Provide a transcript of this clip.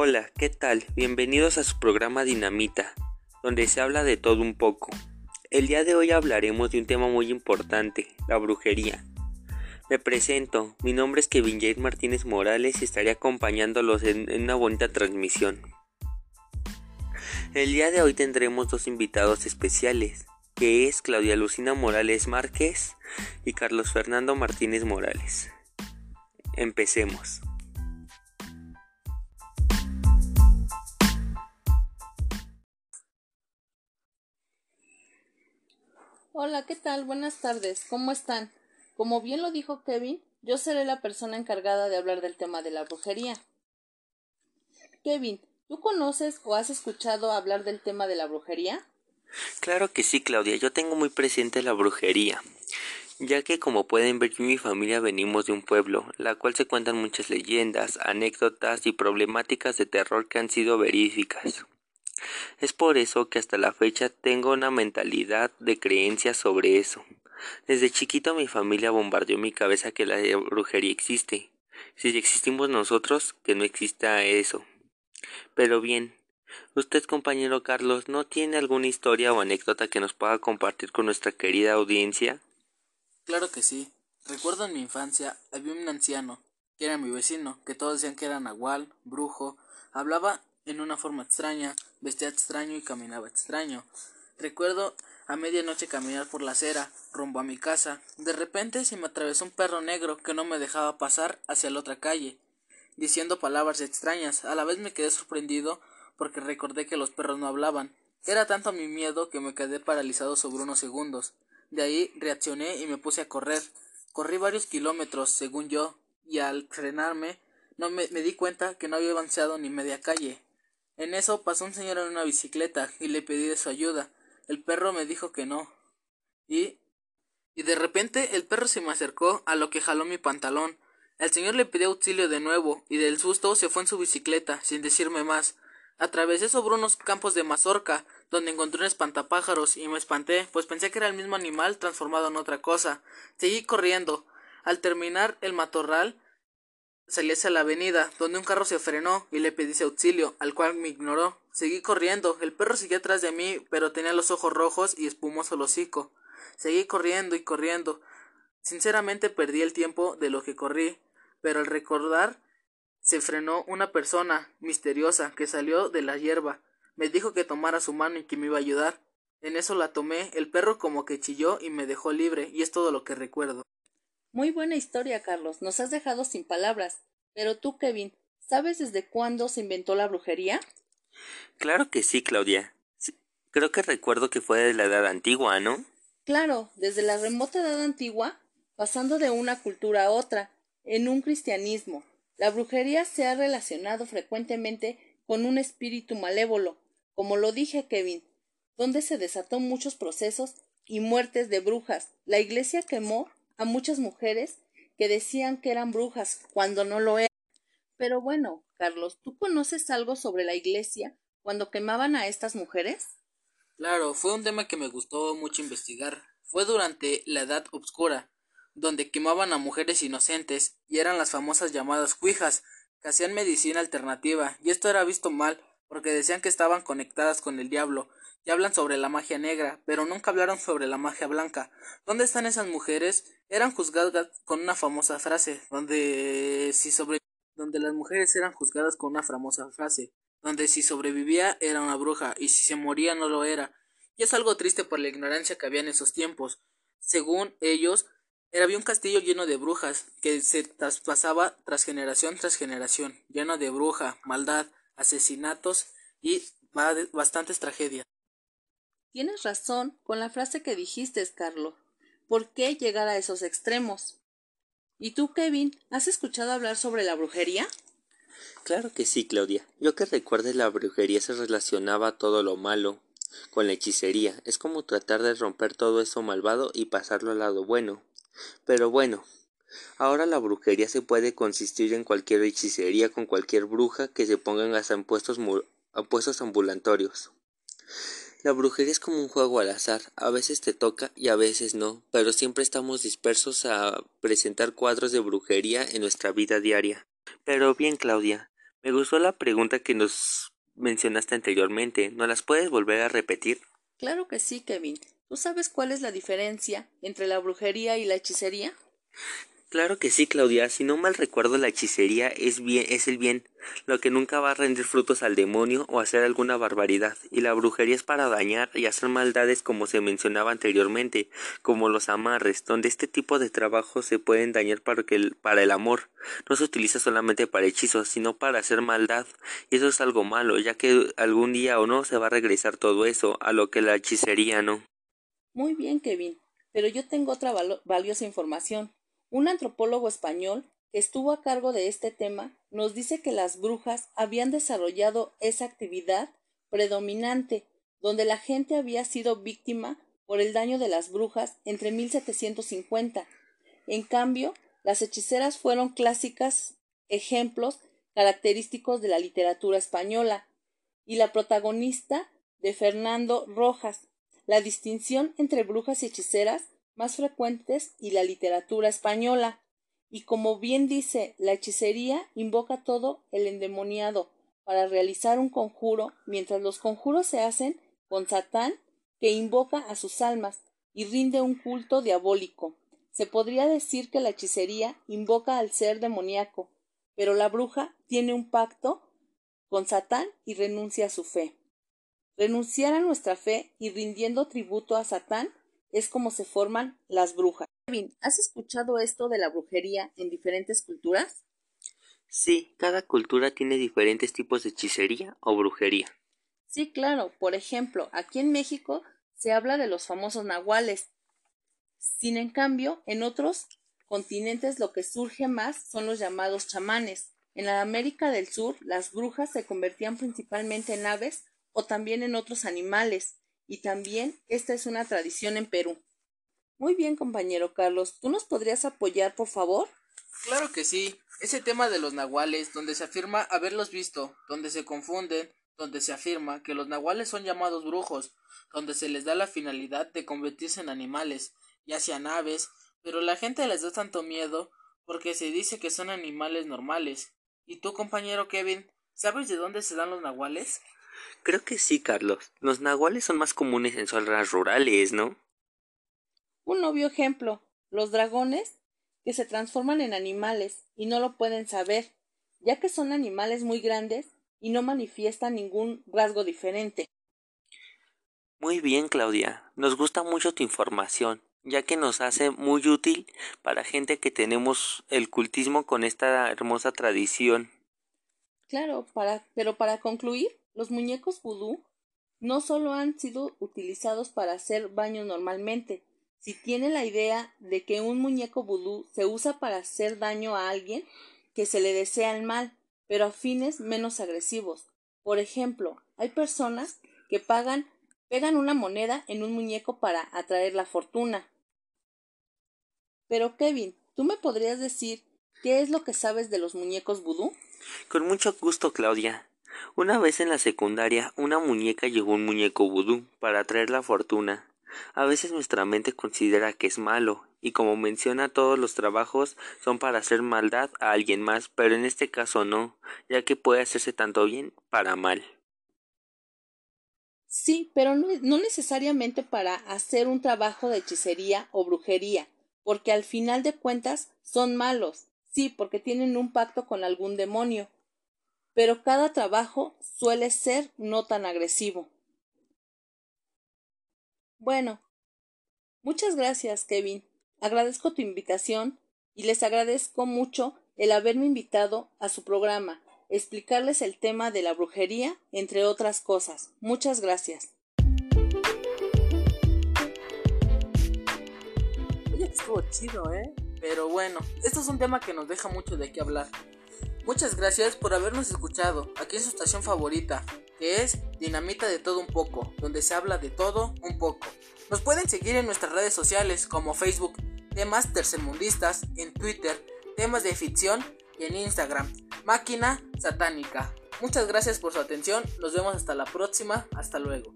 Hola, ¿qué tal? Bienvenidos a su programa Dinamita, donde se habla de todo un poco. El día de hoy hablaremos de un tema muy importante, la brujería. Me presento, mi nombre es Kevin Jair Martínez Morales y estaré acompañándolos en, en una bonita transmisión. El día de hoy tendremos dos invitados especiales, que es Claudia Lucina Morales Márquez y Carlos Fernando Martínez Morales. Empecemos. Hola, ¿qué tal? Buenas tardes. ¿Cómo están? Como bien lo dijo Kevin, yo seré la persona encargada de hablar del tema de la brujería. Kevin, ¿tú conoces o has escuchado hablar del tema de la brujería? Claro que sí, Claudia. Yo tengo muy presente la brujería, ya que como pueden ver yo y mi familia venimos de un pueblo, la cual se cuentan muchas leyendas, anécdotas y problemáticas de terror que han sido verídicas. Es por eso que hasta la fecha tengo una mentalidad de creencia sobre eso. Desde chiquito mi familia bombardeó mi cabeza que la brujería existe. Si existimos nosotros, que no exista eso. Pero bien, usted compañero Carlos, ¿no tiene alguna historia o anécdota que nos pueda compartir con nuestra querida audiencia? Claro que sí. Recuerdo en mi infancia había un anciano, que era mi vecino, que todos decían que era nahual, brujo, hablaba en una forma extraña, vestía extraño y caminaba extraño. Recuerdo a medianoche caminar por la acera, rumbo a mi casa. De repente se me atravesó un perro negro que no me dejaba pasar hacia la otra calle, diciendo palabras extrañas. A la vez me quedé sorprendido porque recordé que los perros no hablaban. Era tanto mi miedo que me quedé paralizado sobre unos segundos. De ahí reaccioné y me puse a correr. Corrí varios kilómetros, según yo, y al frenarme no me, me di cuenta que no había avanzado ni media calle. En eso pasó un señor en una bicicleta y le pedí de su ayuda. El perro me dijo que no. Y. Y de repente el perro se me acercó, a lo que jaló mi pantalón. El señor le pidió auxilio de nuevo, y del susto se fue en su bicicleta, sin decirme más. Atravesé sobre unos campos de mazorca, donde encontré un espantapájaros, y me espanté, pues pensé que era el mismo animal transformado en otra cosa. Seguí corriendo. Al terminar el matorral, Salí hacia la avenida, donde un carro se frenó y le pedí auxilio, al cual me ignoró. Seguí corriendo, el perro siguió atrás de mí, pero tenía los ojos rojos y espumoso el hocico. Seguí corriendo y corriendo. Sinceramente perdí el tiempo de lo que corrí, pero al recordar se frenó una persona misteriosa que salió de la hierba. Me dijo que tomara su mano y que me iba a ayudar. En eso la tomé, el perro como que chilló y me dejó libre, y es todo lo que recuerdo. Muy buena historia, Carlos. Nos has dejado sin palabras. Pero tú, Kevin, ¿sabes desde cuándo se inventó la brujería? Claro que sí, Claudia. creo que recuerdo que fue de la edad antigua, ¿no? Claro, desde la remota edad antigua, pasando de una cultura a otra, en un cristianismo. La brujería se ha relacionado frecuentemente con un espíritu malévolo, como lo dije, Kevin, donde se desató muchos procesos y muertes de brujas. La iglesia quemó a muchas mujeres que decían que eran brujas cuando no lo eran. Pero bueno, Carlos, ¿tú conoces algo sobre la iglesia cuando quemaban a estas mujeres? Claro, fue un tema que me gustó mucho investigar. Fue durante la Edad Obscura, donde quemaban a mujeres inocentes y eran las famosas llamadas cuijas, que hacían medicina alternativa, y esto era visto mal porque decían que estaban conectadas con el diablo, y hablan sobre la magia negra, pero nunca hablaron sobre la magia blanca. ¿Dónde están esas mujeres? Eran juzgadas con una famosa frase, donde si sobre donde las mujeres eran juzgadas con una famosa frase, donde si sobrevivía era una bruja y si se moría no lo era. Y es algo triste por la ignorancia que había en esos tiempos. Según ellos, había un castillo lleno de brujas que se traspasaba tras generación tras generación, lleno de bruja, maldad, asesinatos y bastantes tragedias. Tienes razón con la frase que dijiste, Carlos. ¿Por qué llegar a esos extremos? ¿Y tú, Kevin, has escuchado hablar sobre la brujería? Claro que sí, Claudia. Yo que recuerde la brujería se relacionaba todo lo malo con la hechicería. Es como tratar de romper todo eso malvado y pasarlo al lado bueno. Pero bueno, ahora la brujería se puede consistir en cualquier hechicería con cualquier bruja que se pongan hasta en puestos ambulatorios. La brujería es como un juego al azar, a veces te toca y a veces no, pero siempre estamos dispersos a presentar cuadros de brujería en nuestra vida diaria. Pero bien, Claudia, Me gustó la pregunta que nos mencionaste anteriormente. ¿No las puedes volver a repetir? Claro que sí, Kevin. ¿Tú sabes cuál es la diferencia entre la brujería y la hechicería? Claro que sí, Claudia. Si no mal recuerdo, la hechicería es bien, es el bien, lo que nunca va a rendir frutos al demonio o hacer alguna barbaridad, y la brujería es para dañar y hacer maldades como se mencionaba anteriormente, como los amarres, donde este tipo de trabajos se pueden dañar para, que para el amor. No se utiliza solamente para hechizos, sino para hacer maldad, y eso es algo malo, ya que algún día o no se va a regresar todo eso, a lo que la hechicería no. Muy bien, Kevin, pero yo tengo otra valiosa información. Un antropólogo español que estuvo a cargo de este tema nos dice que las brujas habían desarrollado esa actividad predominante, donde la gente había sido víctima por el daño de las brujas entre 1750. En cambio, las hechiceras fueron clásicas ejemplos característicos de la literatura española y la protagonista de Fernando Rojas. La distinción entre brujas y hechiceras más frecuentes y la literatura española. Y como bien dice, la hechicería invoca todo el endemoniado para realizar un conjuro, mientras los conjuros se hacen con Satán, que invoca a sus almas y rinde un culto diabólico. Se podría decir que la hechicería invoca al ser demoníaco, pero la bruja tiene un pacto con Satán y renuncia a su fe. Renunciar a nuestra fe y rindiendo tributo a Satán es como se forman las brujas. Kevin, ¿has escuchado esto de la brujería en diferentes culturas? Sí, cada cultura tiene diferentes tipos de hechicería o brujería. Sí, claro. Por ejemplo, aquí en México se habla de los famosos nahuales. Sin en cambio, en otros continentes lo que surge más son los llamados chamanes. En la América del Sur, las brujas se convertían principalmente en aves o también en otros animales y también esta es una tradición en Perú. Muy bien, compañero Carlos, ¿tú nos podrías apoyar, por favor? Claro que sí. Ese tema de los nahuales, donde se afirma haberlos visto, donde se confunden, donde se afirma que los nahuales son llamados brujos, donde se les da la finalidad de convertirse en animales, ya sean aves, pero la gente les da tanto miedo porque se dice que son animales normales. ¿Y tú, compañero Kevin, sabes de dónde se dan los nahuales? Creo que sí, Carlos. Los nahuales son más comunes en zonas rurales, ¿no? Un obvio ejemplo, los dragones, que se transforman en animales y no lo pueden saber, ya que son animales muy grandes y no manifiestan ningún rasgo diferente. Muy bien, Claudia. Nos gusta mucho tu información, ya que nos hace muy útil para gente que tenemos el cultismo con esta hermosa tradición. Claro, para, pero para concluir, los muñecos vudú no solo han sido utilizados para hacer baños normalmente, si tiene la idea de que un muñeco vudú se usa para hacer daño a alguien que se le desea el mal, pero a fines menos agresivos. Por ejemplo, hay personas que pagan, pegan una moneda en un muñeco para atraer la fortuna. Pero Kevin, ¿tú me podrías decir qué es lo que sabes de los muñecos vudú? Con mucho gusto, Claudia. Una vez en la secundaria, una muñeca llegó un muñeco vudú para traer la fortuna. A veces nuestra mente considera que es malo, y como menciona todos los trabajos son para hacer maldad a alguien más, pero en este caso no, ya que puede hacerse tanto bien para mal. Sí, pero no, no necesariamente para hacer un trabajo de hechicería o brujería, porque al final de cuentas son malos, sí, porque tienen un pacto con algún demonio, pero cada trabajo suele ser no tan agresivo. Bueno, muchas gracias, Kevin. Agradezco tu invitación y les agradezco mucho el haberme invitado a su programa, explicarles el tema de la brujería, entre otras cosas. Muchas gracias. Oye, estuvo chido, ¿eh? Pero bueno, esto es un tema que nos deja mucho de qué hablar. Muchas gracias por habernos escuchado aquí en su estación favorita, que es Dinamita de todo un poco, donde se habla de todo un poco. Nos pueden seguir en nuestras redes sociales como Facebook, temas tercermundistas, en Twitter, temas de ficción y en Instagram, máquina satánica. Muchas gracias por su atención, nos vemos hasta la próxima, hasta luego.